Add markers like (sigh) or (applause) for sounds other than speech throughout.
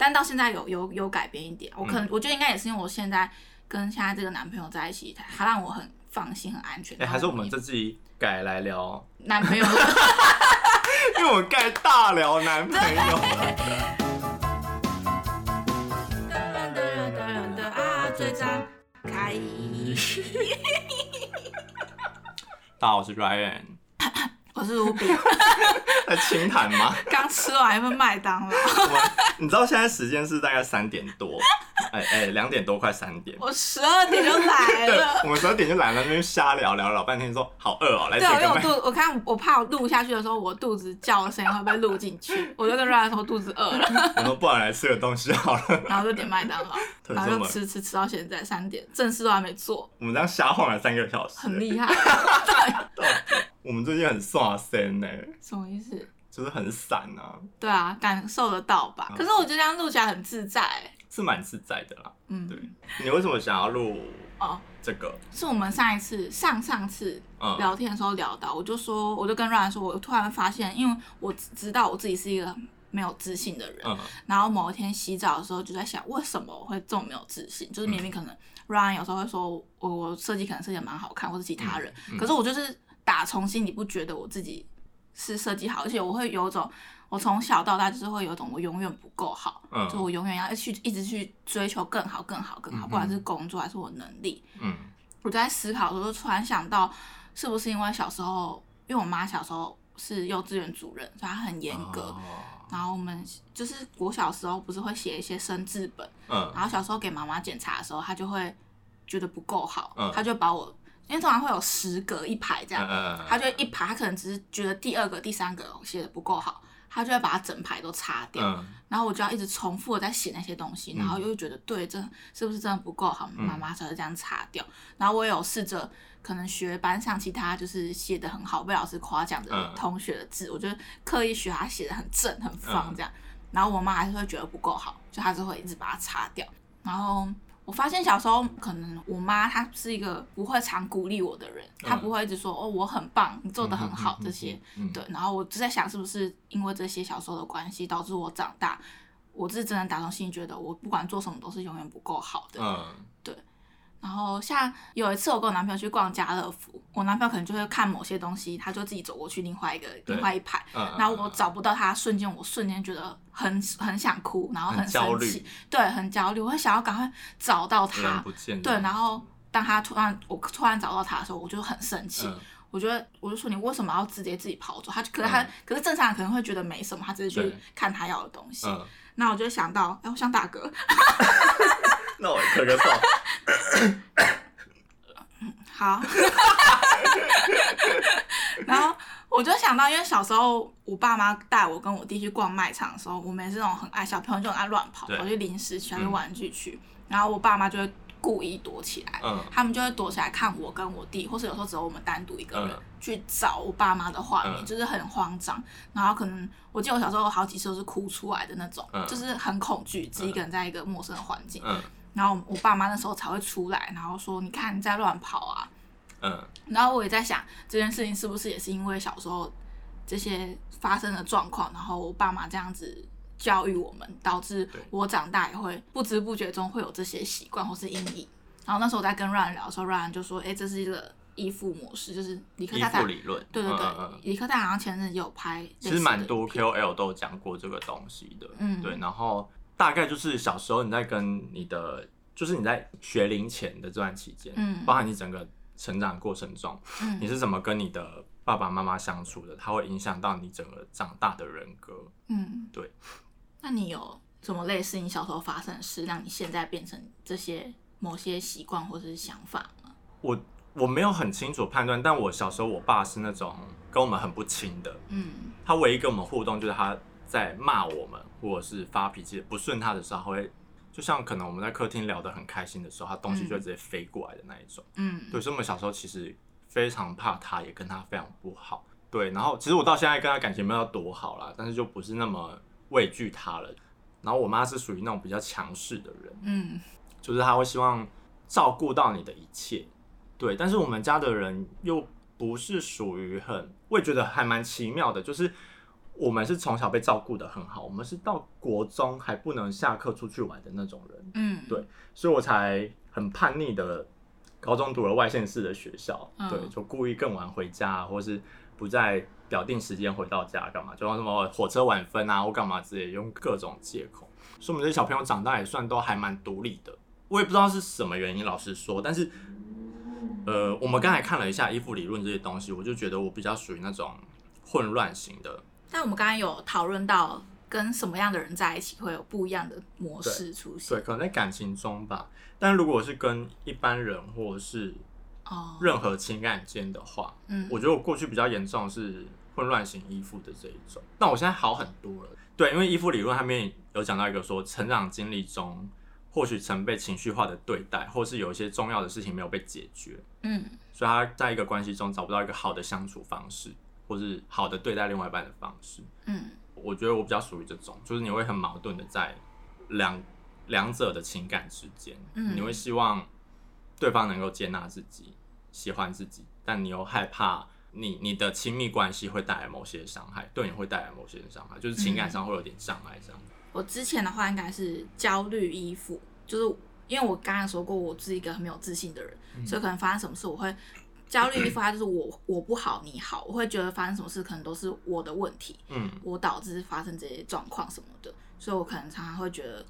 但到现在有有有改变一点。我可能、嗯、我觉得应该也是因为我现在跟现在这个男朋友在一起，他让我很放心、很安全。哎、欸，还是我们这集改来聊 (laughs) 男朋友，(laughs) 因为我们盖大聊男朋友。噔啊，嘴张开。大家好，我是 Ryan，我是卢比。(laughs) 在清谈吗？刚吃完一份麦当劳。你知道现在时间是大概三点多，(laughs) 哎哎，两点多快三点。我十二点就来了。我们十二点就来了，那边瞎聊聊了老半天，说好饿哦，来。对，因为我肚，我看我怕我录下去的时候，我肚子叫的声音会被录进去，我就跟 Ryan 说肚子饿了。(laughs) 我说不然来吃个东西好了。然后就点麦当劳，然后就吃吃吃到现在三点，正事都还没做。我们这样瞎晃了三个小时，很厉害。对。我们最近很耍身呢，什么意思？就是很散啊。对啊，感受得到吧？可是我觉得这样录起来很自在，是蛮自在的啦。嗯，对。你为什么想要录哦？这个是我们上一次、上上次聊天的时候聊到，我就说，我就跟 Ryan 说，我突然发现，因为我知道我自己是一个没有自信的人，然后某一天洗澡的时候就在想，为什么我会这么没有自信？就是明明可能 Ryan 有时候会说我我设计可能设计蛮好看，或者其他人，可是我就是。打从心里不觉得我自己是设计好，而且我会有种，我从小到大就是会有种我永远不够好，嗯、就我永远要去一直去追求更好、更好、更好，不管是工作还是我能力。嗯，我在思考的时候，突然想到，是不是因为小时候，因为我妈小时候是幼稚园主任，所以她很严格。哦、然后我们就是我小时候不是会写一些生字本，嗯，然后小时候给妈妈检查的时候，她就会觉得不够好，嗯、她就把我。因为通常会有十格一排这样，他就一排，他可能只是觉得第二个、第三个写的不够好，他就会把它整排都擦掉。然后我就要一直重复的在写那些东西，然后又觉得对，这是不是真的不够好？妈妈才会这样擦掉。然后我也有试着可能学班上其他就是写的很好被老师夸奖的同学的字，我就刻意学他写的很正很方这样。然后我妈还是会觉得不够好，就还是会一直把它擦掉。然后。我发现小时候可能我妈她是一个不会常鼓励我的人，她不会一直说哦，我很棒，你做的很好这些，对。然后我就在想是不是因为这些小时候的关系，导致我长大，我是真的打从心里觉得我不管做什么都是永远不够好的，对。然后像有一次我跟我男朋友去逛家乐福，我男朋友可能就会看某些东西，他就自己走过去另外一个另外一排，嗯、然后我找不到他，瞬间我瞬间觉得很很想哭，然后很生气，对，很焦虑，我会想要赶快找到他，对，然后当他突然我突然找到他的时候，我就很生气，嗯、我觉得我就说你为什么要直接自己跑走？他可是他、嗯、可是正常人可能会觉得没什么，他只是去看他要的东西，嗯、那我就想到，哎，我想打嗝。(laughs) 那我咳个嗽。好。然后我就想到，因为小时候我爸妈带我跟我弟去逛卖场的时候，我们也是那种很爱小朋友，就很爱乱跑，跑去零食区、去玩具区。然后我爸妈就会故意躲起来，他们就会躲起来看我跟我弟，或是有时候只有我们单独一个人去找我爸妈的画面，就是很慌张。然后可能我记得我小时候好几次都是哭出来的那种，就是很恐惧，自己一个人在一个陌生的环境。然后我爸妈那时候才会出来，然后说：“你看你在乱跑啊。”嗯。然后我也在想，这件事情是不是也是因为小时候这些发生的状况，然后我爸妈这样子教育我们，导致我长大也会不知不觉中会有这些习惯或是阴影。然后那时候我在跟 Ryan 聊的时候，Ryan 就说：“哎，这是一个依附模式，就是理科太太理论。”对对对，理科太太好像前阵子有拍，其实蛮多 KOL 都有讲过这个东西的。嗯，对，然后。大概就是小时候你在跟你的，就是你在学龄前的这段期间，嗯，包含你整个成长过程中，嗯，你是怎么跟你的爸爸妈妈相处的？它会影响到你整个长大的人格，嗯，对。那你有什么类似你小时候发生的事，让你现在变成这些某些习惯或者是想法吗？我我没有很清楚判断，但我小时候我爸是那种跟我们很不亲的，嗯，他唯一跟我们互动就是他在骂我们。或者是发脾气不顺他的时候，会就像可能我们在客厅聊得很开心的时候，他东西就会直接飞过来的那一种。嗯，对，所以我们小时候其实非常怕他，也跟他非常不好。对，然后其实我到现在跟他感情没有多好啦，但是就不是那么畏惧他了。然后我妈是属于那种比较强势的人，嗯，就是她会希望照顾到你的一切。对，但是我们家的人又不是属于很，我也觉得还蛮奇妙的，就是。我们是从小被照顾的很好，我们是到国中还不能下课出去玩的那种人。嗯，对，所以我才很叛逆的，高中读了外县市的学校，嗯、对，就故意更晚回家，或是不在表定时间回到家干嘛，就像什么火车晚分啊，或干嘛之类，用各种借口。所以我们这些小朋友长大也算都还蛮独立的。我也不知道是什么原因，老实说，但是，呃，我们刚才看了一下依附理论这些东西，我就觉得我比较属于那种混乱型的。但我们刚刚有讨论到，跟什么样的人在一起会有不一样的模式出现。对，对，可能在感情中吧。但如果是跟一般人或者是任何情感间的话，嗯，我觉得我过去比较严重是混乱型依附的这一种。但我现在好很多了。对，因为依附理论上面有讲到一个说，成长经历中或许曾被情绪化的对待，或是有一些重要的事情没有被解决，嗯，所以他在一个关系中找不到一个好的相处方式。或是好的对待另外一半的方式，嗯，我觉得我比较属于这种，就是你会很矛盾的在两两者的情感之间，嗯，你会希望对方能够接纳自己，喜欢自己，但你又害怕你你的亲密关系会带来某些伤害，对你会带来某些伤害，就是情感上会有点障碍这样。我之前的话应该是焦虑依附，就是因为我刚刚说过我是一个很没有自信的人，嗯，所以可能发生什么事我会。焦虑依附，它就是我我不好你好，我会觉得发生什么事可能都是我的问题，嗯，我导致发生这些状况什么的，所以我可能常常会觉得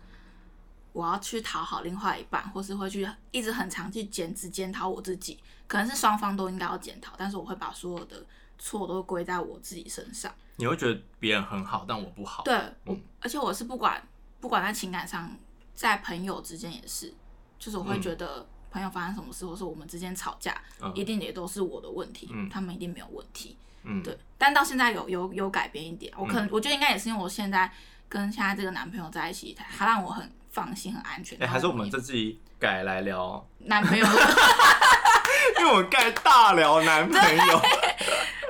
我要去讨好另外一半，或是会去一直很常去检只检讨我自己，可能是双方都应该要检讨，但是我会把所有的错都归在我自己身上。你会觉得别人很好，但我不好。对，我、嗯、而且我是不管不管在情感上，在朋友之间也是，就是我会觉得。朋友发生什么事，或是我们之间吵架，嗯，一定也都是我的问题，嗯，他们一定没有问题，嗯，对。但到现在有有有改变一点，我可能，嗯，我觉得应该也是因为我现在跟现在这个男朋友在一起，他让我很放心、很安全。哎，欸，还是我们这己改来聊 (laughs) 男朋友，(laughs) 因为我们盖大聊男朋友。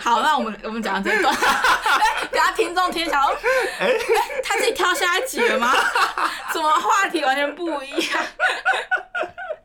好，那我们我们讲这段，(laughs) 等下听众听想说，哎，欸，他自己挑下一集了吗？怎么话题完全不一样？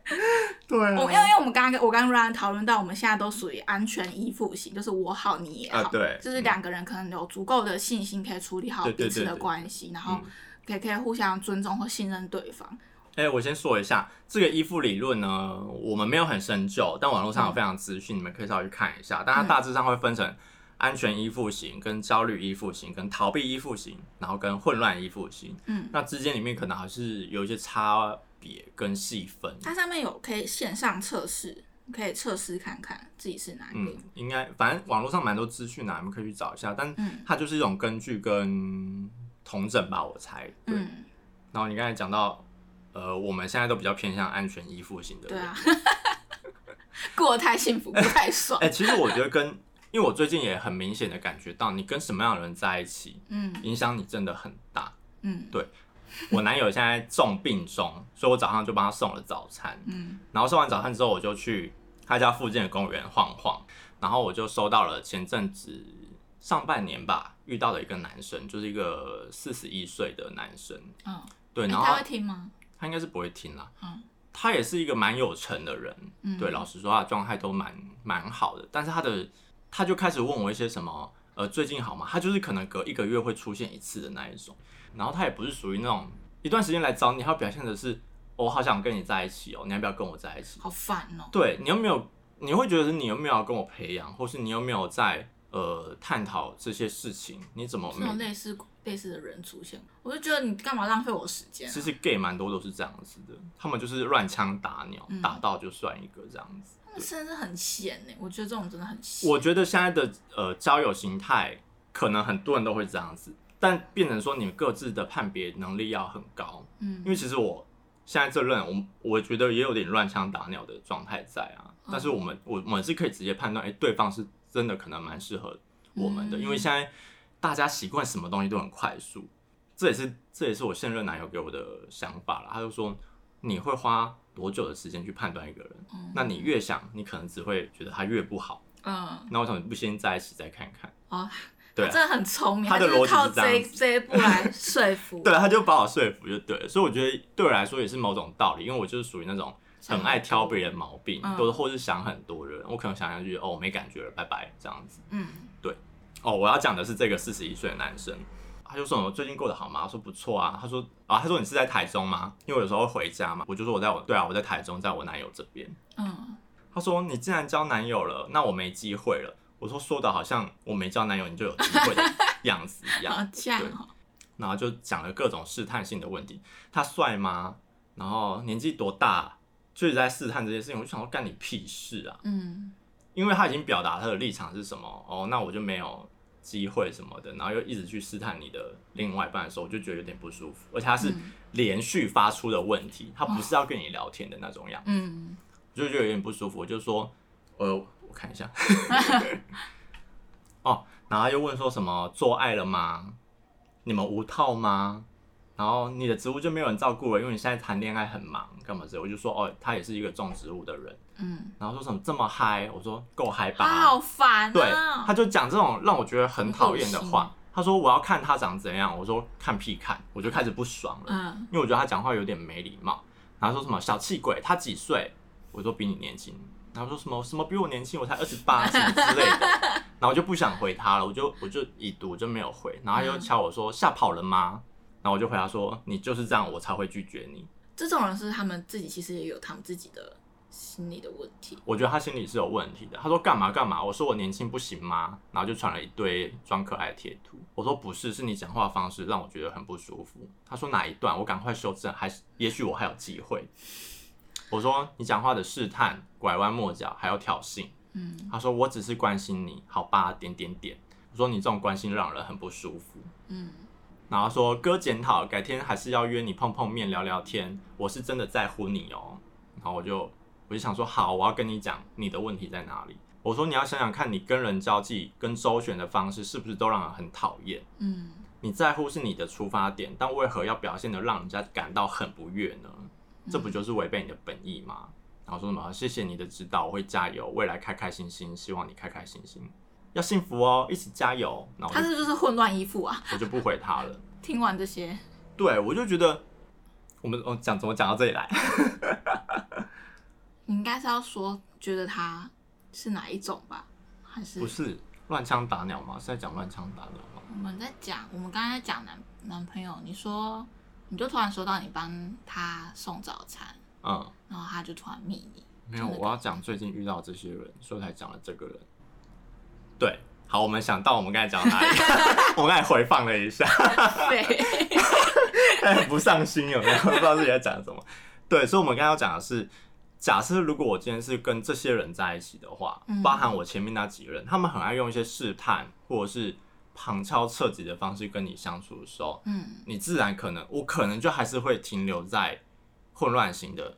(laughs) 对、啊，我因为因为我们刚刚我刚刚 Ryan 讨论到，我们现在都属于安全依附型，就是我好你也好，啊、对，就是两个人可能有足够的信心可以处理好彼此的关系，然后可以可以互相尊重和信任对方。哎、欸，我先说一下这个依附理论呢，我们没有很深究，但网络上有非常资讯、嗯，你们可以稍微去看一下。但它大致上会分成安全依附型、跟焦虑依附型、跟逃避依附型，然后跟混乱依附型。嗯，那之间里面可能还是有一些差。别跟细分，它上面有可以线上测试，可以测试看看自己是哪一个。嗯，应该反正网络上蛮多资讯的，你们可以去找一下。但它就是一种根据跟统整吧，我猜。对。嗯、然后你刚才讲到，呃，我们现在都比较偏向安全依附型的。对啊。(laughs) 过得太幸福，不太爽。(laughs) 哎、其实我觉得跟，因为我最近也很明显的感觉到，你跟什么样的人在一起，嗯，影响你真的很大。嗯，对。我男友现在重病中，所以我早上就帮他送了早餐。嗯，然后送完早餐之后，我就去他家附近的公园晃晃。然后我就收到了前阵子上半年吧遇到的一个男生，就是一个四十一岁的男生。嗯，对，然后他会听吗？他应该是不会听啦。嗯，他也是一个蛮有成的人。嗯，对，老实说，他的状态都蛮蛮好的。但是他的他就开始问我一些什么，呃，最近好吗？他就是可能隔一个月会出现一次的那一种。然后他也不是属于那种一段时间来找你，他表现的是我好想跟你在一起哦，你要不要跟我在一起？好烦哦。对，你有没有？你会觉得是你有没有要跟我培养，或是你有没有在呃探讨这些事情？你怎么没有类似类似的人出现？我就觉得你干嘛浪费我时间啊？其实 gay 蛮多都是这样子的，他们就是乱枪打鸟，嗯，打到就算一个这样子。他们甚至很闲呢，我觉得这种真的很闲。我觉得现在的呃交友形态，可能很多人都会这样子。但变成说，你们各自的判别能力要很高，嗯，因为其实我现在这任，我我觉得也有点乱枪打鸟的状态在啊。嗯、但是我们我我们是可以直接判断，哎、欸，对方是真的可能蛮适合我们的，嗯、因为现在大家习惯什么东西都很快速，这也是这也是我现任男友给我的想法了。他就说，你会花多久的时间去判断一个人？嗯，那你越想，你可能只会觉得他越不好。嗯，那我想你不先在一起再看看。哦对、啊，真的很聪明，他的逻辑是靠这这一步来说服。(laughs) 对，他就把我说服就对了，所以我觉得对我来说也是某种道理，因为我就是属于那种很爱挑别人毛病，或、嗯、者或是想很多的人，我可能想想就觉得哦，没感觉了，拜拜这样子。嗯，对。哦，我要讲的是这个四十一岁的男生，他就说我最近过得好吗？我说不错啊。他说啊，他说你是在台中吗？因为我有时候会回家嘛。我就说我在我对啊，我在台中，在我男友这边。嗯。他说你既然交男友了，那我没机会了。我说说的好像我没交男友你就有机会的 (laughs) 样子一样。好像哦。然后就讲了各种试探性的问题。他帅吗？然后年纪多大？就是在试探这些事情。我就想说干你屁事啊！嗯。因为他已经表达他的立场是什么哦，那我就没有。机会什么的，然后又一直去试探你的另外一半的时候，我就觉得有点不舒服。而且他是连续发出的问题，嗯、他不是要跟你聊天的那种样子，嗯，我就觉得有点不舒服。我就说，呃，我看一下，(laughs) 哦，然后又问说什么做爱了吗？你们无套吗？然后你的植物就没有人照顾了，因为你现在谈恋爱很忙，干嘛之类。我就说，哦，他也是一个种植物的人。嗯，然后说什么这么嗨？我说够嗨吧。他好烦、喔。对，他就讲这种让我觉得很讨厌的话。他说我要看他长怎样，我说看屁看，我就开始不爽了。嗯，因为我觉得他讲话有点没礼貌。然后说什么小气鬼，他几岁？我说比你年轻。然后说什么什么比我年轻，我才二十八 (laughs) 什么之类的。然后我就不想回他了，我就我就已读我就没有回。然后他又敲我说吓跑了吗？然后我就回答说你就是这样，我才会拒绝你。这种人是他们自己其实也有他们自己的。心理的问题，我觉得他心里是有问题的。他说干嘛干嘛？我说我年轻不行吗？然后就传了一堆装可爱的贴图。我说不是，是你讲话方式让我觉得很不舒服。他说哪一段？我赶快修正，还是也许我还有机会。我说你讲话的试探、拐弯抹角，还有挑衅。嗯，他说我只是关心你，好吧？点点点。我说你这种关心让人很不舒服。嗯，然后说哥检讨，改天还是要约你碰碰面聊聊天。我是真的在乎你哦。然后我就。我就想说，好，我要跟你讲你的问题在哪里。我说你要想想看，你跟人交际跟周旋的方式是不是都让人很讨厌？嗯，你在乎是你的出发点，但为何要表现的让人家感到很不悦呢？这不就是违背你的本意吗？然后说什么？谢谢你的指导，我会加油，未来开开心心，希望你开开心心，要幸福哦，一起加油。然后他是就是混乱依附啊，我就不回他了。(laughs) 听完这些，对我就觉得我们哦讲怎么讲到这里来？你应该是要说觉得他是哪一种吧，还是不是乱枪打鸟吗？是在讲乱枪打鸟吗？我们在讲，我们刚才在讲男男朋友，你说你就突然说到你帮他送早餐，嗯，然后他就突然密你，没有，我要讲最近遇到这些人，所以才讲了这个人。对，好，我们想到我们刚才讲到哪里？(laughs) 我刚才回放了一下，对，(laughs) 很不上心有没有？不知道自己在讲什么。对，所以我们刚刚要讲的是。假设如果我今天是跟这些人在一起的话，嗯、包含我前面那几个人，他们很爱用一些试探或者是旁敲侧击的方式跟你相处的时候，嗯，你自然可能我可能就还是会停留在混乱型的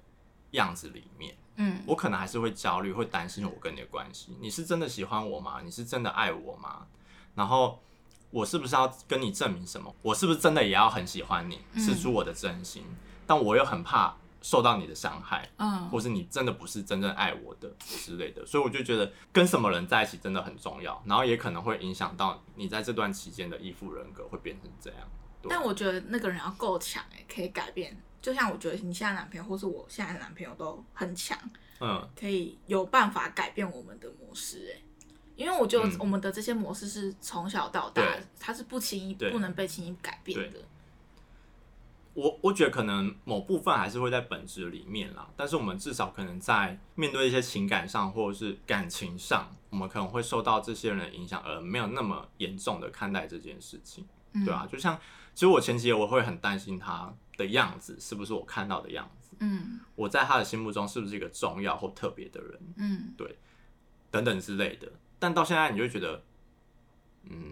样子里面，嗯，我可能还是会焦虑，会担心我跟你的关系，你是真的喜欢我吗？你是真的爱我吗？然后我是不是要跟你证明什么？我是不是真的也要很喜欢你，释出我的真心？嗯、但我又很怕。受到你的伤害，嗯，或是你真的不是真正爱我的之类的，所以我就觉得跟什么人在一起真的很重要，然后也可能会影响到你在这段期间的依附人格会变成这样。但我觉得那个人要够强哎，可以改变。就像我觉得你现在男朋友或是我现在的男朋友都很强，嗯，可以有办法改变我们的模式哎，因为我觉得我们的这些模式是从小到大，它是不轻易不能被轻易改变的。我我觉得可能某部分还是会在本质里面啦，但是我们至少可能在面对一些情感上或者是感情上，我们可能会受到这些人的影响，而没有那么严重的看待这件事情，对啊，就像其实我前期我会很担心他的样子是不是我看到的样子，嗯，我在他的心目中是不是一个重要或特别的人，嗯，对，等等之类的，但到现在你就觉得，嗯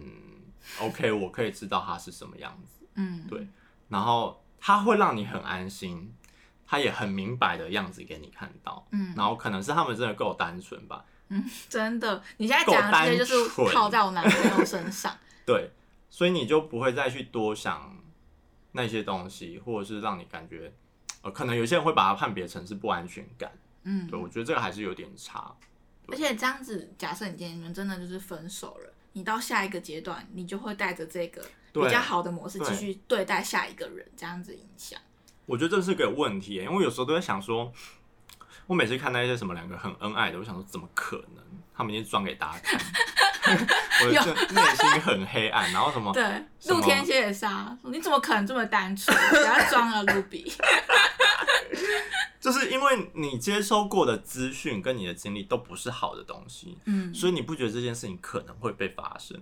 ，OK，我可以知道他是什么样子，嗯，对，然后。他会让你很安心，他也很明白的样子给你看到，嗯，然后可能是他们真的够单纯吧，嗯，真的，你现在讲的这些就是套在我男朋友身上，(laughs) 对，所以你就不会再去多想那些东西，或者是让你感觉，呃，可能有些人会把它判别成是不安全感，嗯，对，我觉得这个还是有点差，而且这样子，假设你今天你们真的就是分手了，你到下一个阶段，你就会带着这个。比较好的模式继续对待下一个人，这样子影响。我觉得这是个问题，因为我有时候都在想说，我每次看到一些什么两个很恩爱的，我想说怎么可能？他们已经装给大家看，(laughs) 我就内心很黑暗，然后什么？对，露天蝎也是啊，你怎么可能这么单纯？给他装了露比。(laughs) 就是因为你接收过的资讯跟你的经历都不是好的东西，嗯，所以你不觉得这件事情可能会被发生？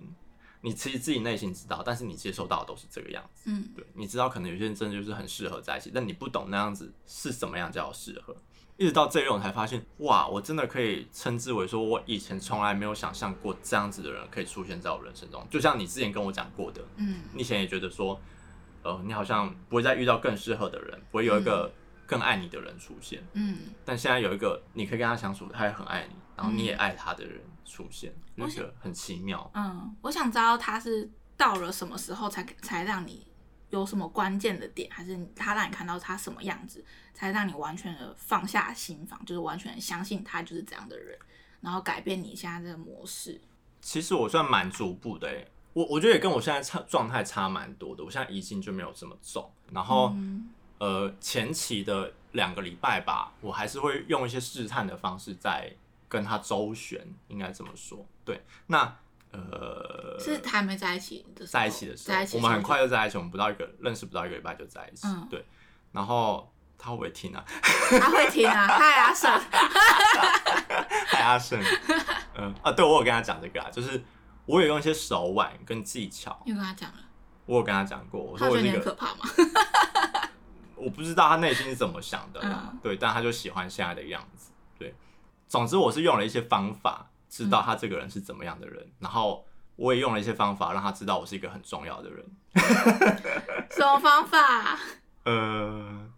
你其实自己内心知道，但是你接受到的都是这个样子，嗯，对，你知道可能有些人真的就是很适合在一起，但你不懂那样子是什么样叫适合。一直到这一我才发现，哇，我真的可以称之为说，我以前从来没有想象过这样子的人可以出现在我人生中。就像你之前跟我讲过的，嗯，你以前也觉得说，呃，你好像不会再遇到更适合的人，不会有一个。更爱你的人出现，嗯，但现在有一个你可以跟他相处，他也很爱你，然后你也爱他的人出现，那个很奇妙。嗯，我想知道他是到了什么时候才才让你有什么关键的点，还是他让你看到他什么样子，才让你完全的放下心房，就是完全相信他就是这样的人，然后改变你现在这个模式。其实我算蛮逐步的，欸，我我觉得也跟我现在差状态差蛮多的，我现在疑心就没有这么重，然后。嗯呃，前期的两个礼拜吧，我还是会用一些试探的方式在跟他周旋，应该这么说。对，那呃，是还没在一起的时候，在一起的时候，我们很快就在一起，我们不到一个认识不到一个礼拜就在一起。嗯，对。然后他会不会听啊？他会听啊！(laughs) 嗨，阿胜，嗨，阿胜。嗯啊，对我有跟他讲这个啊，就是我有用一些手腕跟技巧。你有跟他讲了？我有跟他讲过，我说我这个可怕吗？(laughs) 我不知道他内心是怎么想的啦，嗯、对，但他就喜欢现在的样子，对。总之，我是用了一些方法，知道他这个人是怎么样的人，嗯、然后我也用了一些方法，让他知道我是一个很重要的人。什么方法？(laughs) 呃，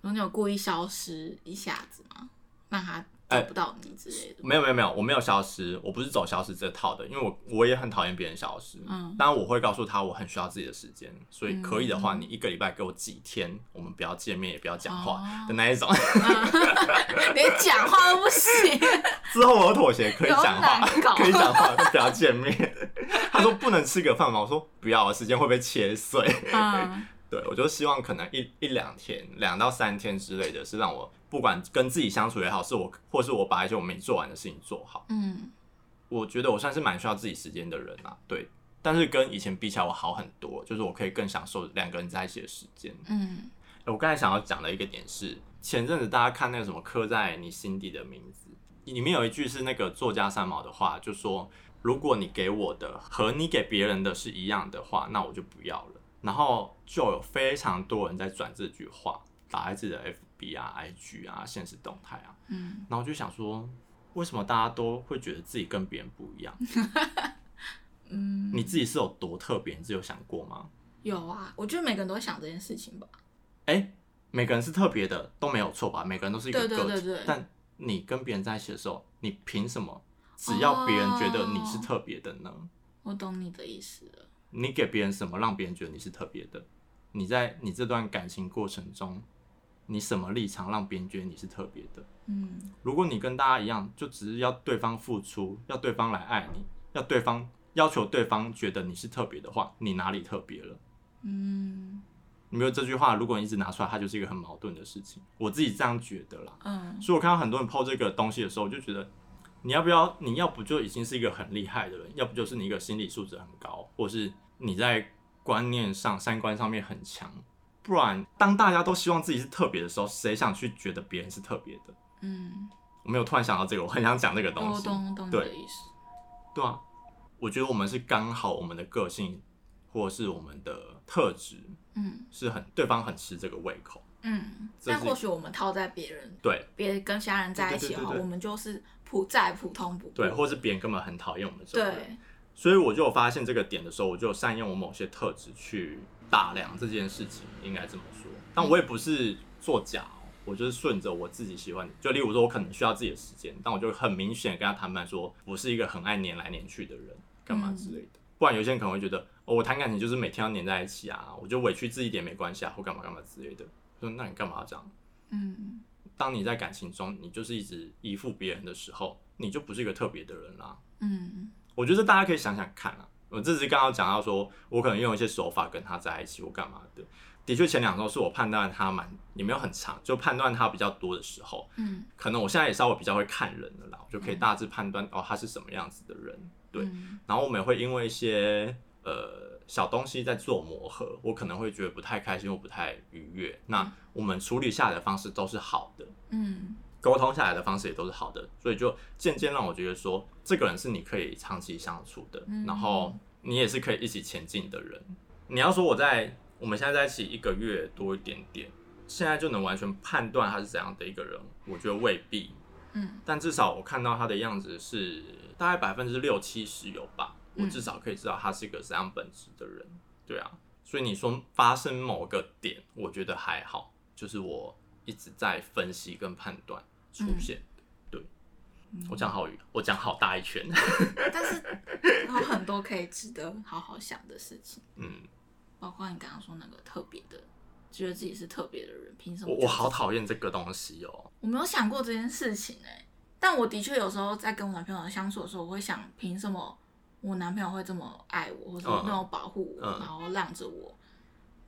你有故意消失一下子吗？让他。找不到你之类的，没有没有没有，我没有消失，我不是走消失这套的，因为我我也很讨厌别人消失。嗯，当然我会告诉他我很需要自己的时间，所以可以的话，你一个礼拜给我几天，我们不要见面，也不要讲话的那一种。(laughs) 连讲话都不行。(laughs) 之后我妥协，可以讲话，可以讲话，就不要见面。(laughs) 他说不能吃个饭吗？我说不要，时间会被切碎。嗯，对，我就希望可能一一两天，两到三天之类的，是让我。不管跟自己相处也好，是我或是我把一些我没做完的事情做好。嗯，我觉得我算是蛮需要自己时间的人啊。对，但是跟以前比起来，我好很多，就是我可以更享受两个人在一起的时间。嗯，我刚才想要讲的一个点是，前阵子大家看那个什么刻在你心底的名字，里面有一句是那个作家三毛的话，就说如果你给我的和你给别人的是一样的话，那我就不要了。然后就有非常多人在转这句话，打在自己的 F。B 啊，IG 啊，现实动态啊，嗯，然后就想说，为什么大家都会觉得自己跟别人不一样？(laughs) 嗯，你自己是有多特别？你自己有想过吗？有啊，我觉得每个人都会想这件事情吧。哎、欸，每个人是特别的都没有错吧？每个人都是一个个体，对对对对，但你跟别人在一起的时候，你凭什么只要别人觉得你是特别的呢？哦，我懂你的意思了。你给别人什么，让别人觉得你是特别的？你在你这段感情过程中。你什么立场让别人觉得你是特别的？嗯，如果你跟大家一样，就只是要对方付出，要对方来爱你，要对方要求对方觉得你是特别的话，你哪里特别了？嗯，你没有这句话，如果你一直拿出来，它就是一个很矛盾的事情。我自己这样觉得啦。嗯，所以我看到很多人 po 这个东西的时候，我就觉得你要不要？你要不就已经是一个很厉害的人，要不就是你一个心理素质很高，或是你在观念上、三观上面很强。不然，当大家都希望自己是特别的时候，谁想去觉得别人是特别的？嗯，我没有突然想到这个，我很想讲这个东西。懂懂你的意思。对啊，我觉得我们是刚好我们的个性，或是我们的特质，嗯，是很对方很吃这个胃口。嗯，但或许我们套在别人对，别跟其他人在一起的话，我们就是普再普通不过。对，或是别人根本很讨厌我们这种。对。所以我就有发现这个点的时候，我就善用我某些特质去。打量这件事情应该这么说，但我也不是作假，我就是顺着我自己喜欢。就例如说，我可能需要自己的时间，但我就很明显跟他谈判说，我是一个很爱黏来黏去的人，干嘛之类的。不然有些人可能会觉得，哦，我谈感情就是每天要黏在一起啊，我就委屈自己一点没关系啊，或干嘛干嘛之类的。说那你干嘛要这样？嗯，当你在感情中，你就是一直依附别人的时候，你就不是一个特别的人啦。嗯，我觉得大家可以想想看啊。我这次刚刚讲到说，我可能用一些手法跟他在一起，我干嘛的？的确，前两周是我判断他蛮也没有很长，就判断他比较多的时候，嗯，可能我现在也稍微比较会看人了啦，我就可以大致判断、嗯、哦，他是什么样子的人，对，然后我们也会因为一些呃小东西在做磨合，我可能会觉得不太开心或不太愉悦，那我们处理下来的方式都是好的，嗯，沟通下来的方式也都是好的，所以就渐渐让我觉得说，这个人是你可以长期相处的，然后你也是可以一起前进的人。你要说我在我们现在在一起一个月多一点点，现在就能完全判断他是怎样的一个人，我觉得未必。嗯，但至少我看到他的样子是大概百分之六七十有吧，我至少可以知道他是一个怎样本质的人。对啊，所以你说发生某个点，我觉得还好，就是我一直在分析跟判断出现。对，我讲好语，我讲好大一圈，(laughs) 但是有很多可以值得好好想的事情。嗯。包括你刚刚说那个特别的，觉得自己是特别的人，凭什么？我我好讨厌这个东西哦。我没有想过这件事情哎，但我的确有时候在跟我男朋友相处的时候，我会想，凭什么我男朋友会这么爱我，或者那么保护我，嗯、然后让着我，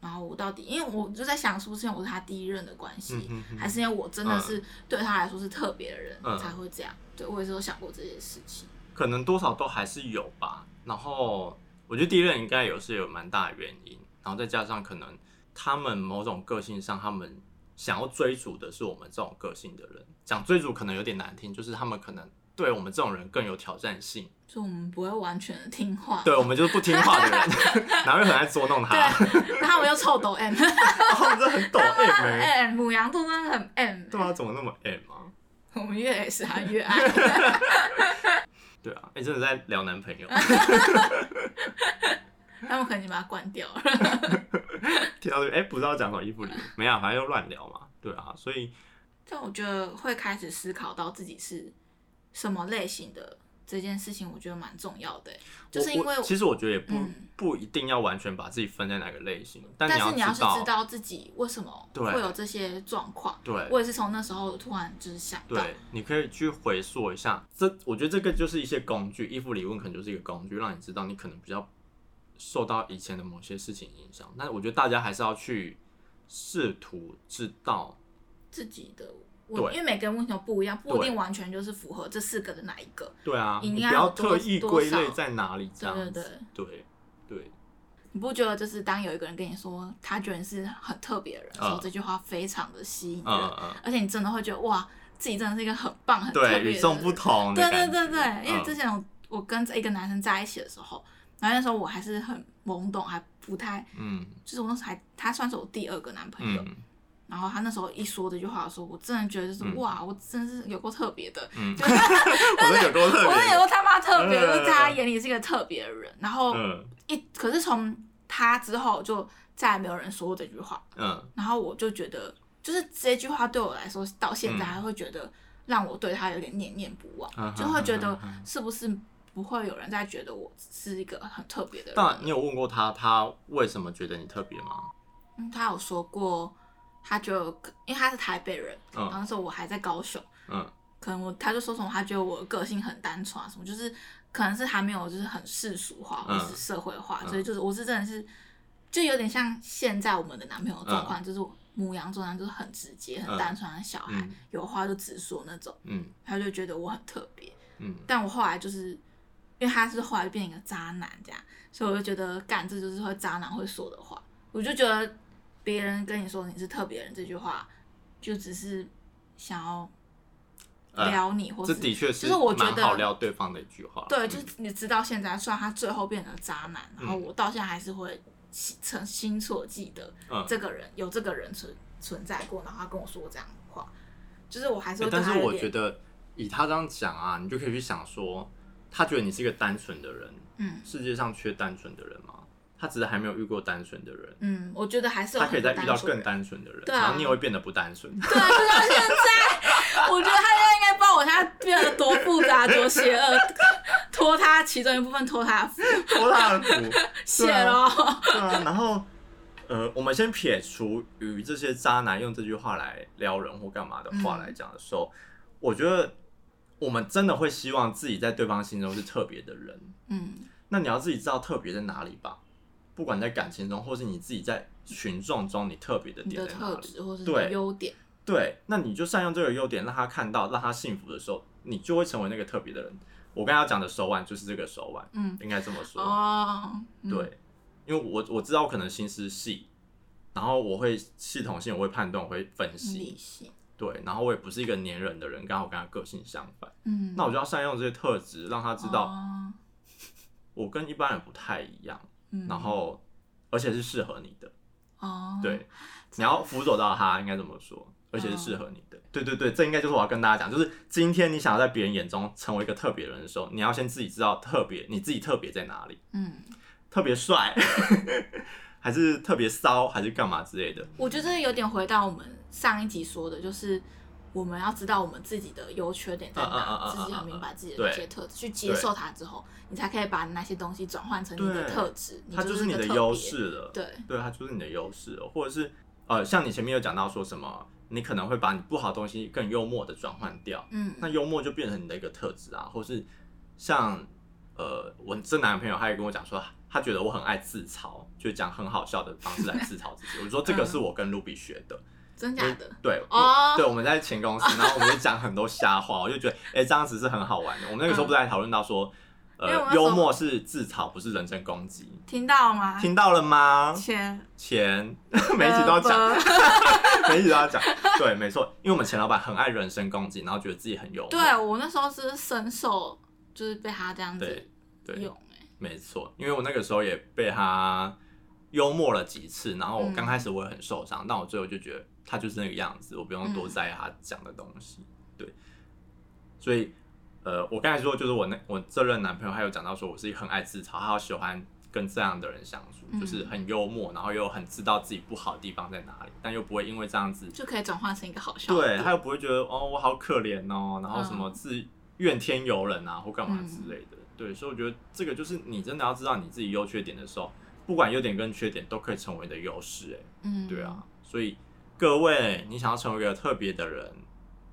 然后我到底，因为我就在想，是不是因为我是他第一任的关系，还是因为我真的是对他来说是特别的人、嗯、才会这样？对，我也是有想过这些事情。可能多少都还是有吧。然后我觉得第一任应该有是有蛮大的原因。然后再加上可能他们某种个性上，他们想要追逐的是我们这种个性的人。讲追逐可能有点难听，就是他们可能对我们这种人更有挑战性。就我们不会完全的听话。对，我们就是不听话的人，(laughs) 然后又很爱捉弄他。然后我们又臭抖 M。哦，真的很抖 M 哎。牡羊座真的很 M。对啊，怎么那么 M 啊？我们越 S 他越 (laughs) 爱。对啊，哎，真的在聊男朋友。(laughs) 他们可能把它关掉了。哎，不知道讲什么衣服里没啊，反正就乱聊嘛。对啊，所以，就我觉得会开始思考到自己是什么类型的这件事情，我觉得蛮重要的。就是因为其实我觉得也不不一定要完全把自己分在哪个类型，但是你要是知道自己为什么会有这些状况，对，我也是从那时候突然就是想到，对，你可以去回溯一下。这我觉得这个就是一些工具，依附理论可能就是一个工具，让你知道你可能比较。受到以前的某些事情影响，但是我觉得大家还是要去试图知道自己的问，因为每个人问题都不一样，不一定完全就是符合这四个的哪一个。对啊，你不要特意归类在哪里这样子。对对对对对。你不觉得就是当有一个人跟你说他觉得你是很特别的人，说这句话非常的吸引人，而且你真的会觉得哇，自己真的是一个很棒很特别的人，与众不同。对对对对，因为之前我我跟这一个男生在一起的时候。然后那时候我还是很懵懂，还不太，嗯，就是我那时候还他算是我第二个男朋友，嗯、然后他那时候一说这句话的时候，我真的觉得就是、嗯、哇，我真的是有够特别的，嗯，(laughs) (laughs) 我是有够特别，我是有够他妈特别，就是在他眼里是一个特别的人。然后一可是从他之后就再也没有人说过这句话，嗯，然后我就觉得就是这句话对我来说到现在还会觉得让我对他有点念念不忘，嗯、就会觉得是不是。不会有人再觉得我是一个很特别的人。但你有问过他，他为什么觉得你特别吗？嗯，他有说过，他就因为他是台北人，嗯、然后那时候我还在高雄，嗯，可能我他就说什么，他觉得我的个性很单纯啊，什么就是可能是还没有就是很世俗化或是社会化，嗯、所以就是我是真的是就有点像现在我们的男朋友状况，嗯、就是母羊座男就是很直接、很单纯的小孩，嗯、有话就直说那种，嗯，他就觉得我很特别，嗯，但我后来就是。因为他是后来变成一个渣男，这样，所以我就觉得，干，这就是会渣男会说的话。我就觉得别人跟你说你是特别人这句话，就只是想要撩你，或是、呃、这的确是就是我觉得好撩对方的一句话。对，就是你知道现在，虽然他最后变成渣男，嗯、然后我到现在还是会曾心所记得这个人、嗯、有这个人存存在过，然后他跟我说这样的话，就是我还是会。但是我觉得以他这样讲啊，你就可以去想说。他觉得你是一个单纯的人，嗯，世界上缺单纯的人吗？他只是还没有遇过单纯的人，嗯，我觉得还是他可以再遇到更单纯的人，然后你也会变得不单纯。(laughs) 对，就到现在，我觉得他现在应该帮我，现在变得多复杂多邪恶，拖他其中一部分拖他福，托他的福，谢喽。对啊，然后呃，我们先撇除与这些渣男用这句话来撩人或干嘛的话来讲的时候，我觉得。我们真的会希望自己在对方心中是特别的人，嗯，那你要自己知道特别在哪里吧，不管在感情中，或是你自己在群众中，你特别的点在哪里，对，优点，对，那你就善用这个优点，让他看到，让他幸福的时候，你就会成为那个特别的人。我刚才讲的手腕就是这个手腕，嗯，应该这么说。哦，嗯、对，因为我我知道我可能心思细，然后我会系统性，我会判断，我会分析，对，然后我也不是一个粘人的人，刚好跟他个性相反，嗯，那我就要善用这些特质，让他知道我跟一般人不太一样，嗯、然后而且是适合你的，哦，对，你要辅佐到他，应该怎么说，而且是适合你的。对对对，这应该就是我要跟大家讲，就是今天你想要在别人眼中成为一个特别人的时候，你要先自己知道特别，你自己特别在哪里。嗯，特别帅，(laughs) 还是特别骚，还是干嘛之类的？我觉得有点回到我们上一集说的，就是我们要知道我们自己的优缺点在哪，自己很明白自己的一些特质，去接受它之后，你才可以把那些东西转换成你的特质。它就是你的优势了。对对，它就是你的优势了，或者是呃，像你前面有讲到说什么？你可能会把你不好的东西更幽默的转换掉，嗯，那幽默就变成你的一个特质啊，或是像呃，我这男朋友他也跟我讲说，他觉得我很爱自嘲，就讲很好笑的方式来自嘲自己。我说这个是我跟 Ruby 学的，真假的？对，哦，对，我们在前公司，然后我们就讲很多瞎话，我就觉得哎，这样子是很好玩的。我们那个时候不是还讨论到说。呃，幽默是自嘲，不是人身攻击。听到吗？听到了吗？钱钱，每一集都要讲，(laughs) 每一集都要讲。对，没错，因为我们钱老板很爱人身攻击，然后觉得自己很幽默。对，我那时候是深受，就是被他这样子用。没错，因为我那个时候也被他幽默了几次，然后我刚开始我也很受伤，但我最后就觉得他就是那个样子，我不用多在意他讲的东西。对，所以。呃，我刚才说就是我那我这任男朋友，他有讲到说我是一个很爱自嘲，他好喜欢跟这样的人相处，嗯、就是很幽默，然后又很知道自己不好的地方在哪里，但又不会因为这样子就可以转化成一个好笑。对，他又不会觉得哦我好可怜哦，然后什么自怨天尤人啊或干嘛之类的。嗯、对，所以我觉得这个就是你真的要知道你自己优缺点的时候，不管优点跟缺点都可以成为你的优势。哎，嗯，对啊，所以各位你想要成为一个特别的人，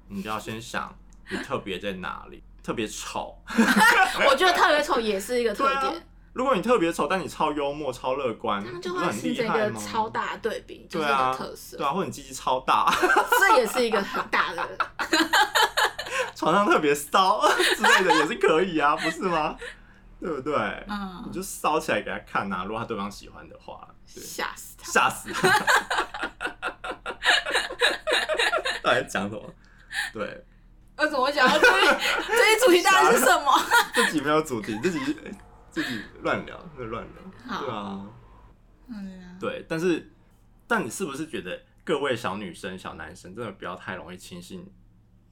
你就要先想你特别在哪里。(laughs) 特别丑，(laughs) 我觉得特别丑也是一个特点。啊、如果你特别丑，但你超幽默、超乐观，那就会是这个超大对比，就是特色。对啊，或者你鸡鸡超大，(laughs) 这也是一个很大的。床上特别骚之类的也是可以啊，不是吗？对不对？嗯，你就烧起来给他看啊，如果他对方喜欢的话，吓死他，吓死他。(laughs) 到底讲什么？对。我怎么会讲到这一这一主题到底是什么？(laughs) 自己没有主题，自己自己乱聊，在乱聊。好对啊，嗯，对，但是，但你是不是觉得各位小女生、小男生真的不要太容易轻信“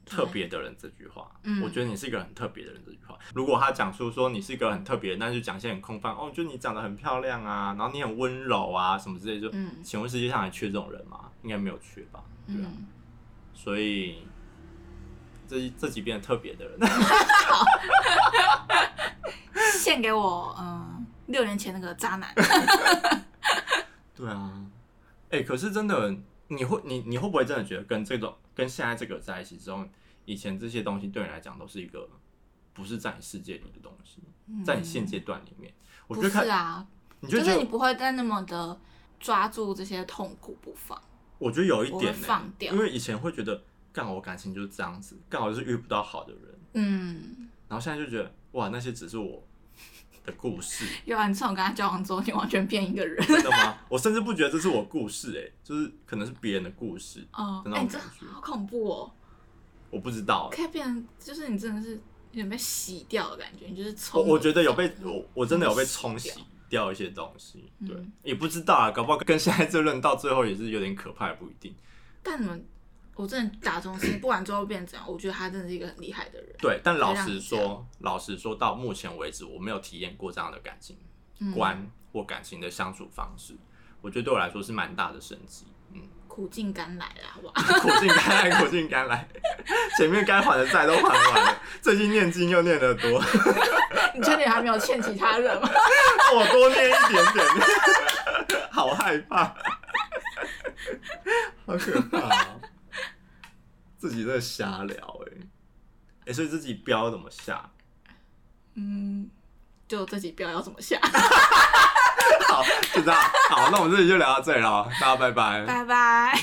特别的人”这句话？嗯，我觉得你是一个很特别的人这句话。如果他讲出说你是一个很特别，那就讲一些很空泛哦，就你长得很漂亮啊，然后你很温柔啊什么之类的，就，嗯，请问世界上还缺这种人吗？应该没有缺吧？对啊，嗯，所以。这这几遍特别的人，好，(laughs) 献给我，嗯，六年前那个渣男。(laughs) 对啊，哎、欸，可是真的，你会，你你会不会真的觉得跟这种跟现在这个在一起之后，以前这些东西对你来讲都是一个不是在你世界里的东西，嗯、在你现阶段里面，我觉得不是啊，你就觉得你不会再那么的抓住这些痛苦不放。我觉得有一点、欸，放掉，因为以前会觉得。刚好我感情就是这样子，刚好就是遇不到好的人，嗯，然后现在就觉得哇，那些只是我的故事。有啊，你从我跟他交往之后，你完全变一个人，真的吗？我甚至不觉得这是我故事、欸，哎，就是可能是别人的故事，哦，那种感觉、欸、好恐怖哦。我不知道、欸，可以变成就是你真的是有点被洗掉的感觉，你就是冲。我觉得有被我我真的有被冲洗掉一些东西，对，嗯、也不知道啊，搞不好跟现在这论到最后也是有点可怕，也不一定。但你们。我真的打从心，不管最后变怎样，我觉得他真的是一个很厉害的人。对，但老实说，老实说到目前为止，我没有体验过这样的感情观或感情的相处方式。我觉得对我来说是蛮大的升级。嗯，苦尽甘来啦，好不好？(laughs) 苦尽甘来，苦尽甘来。前面该还的债都还完了，最近念经又念得多。(laughs) 你确定还没有欠其他人吗？(laughs) 我多念一点点，好害怕，好可怕啊！自己在瞎聊哎、欸，哎、欸，所以自己标怎么下？嗯，就自己标要怎么下？(laughs) 好，就这样。好，那我们这里就聊到这里了，大家拜拜。拜拜。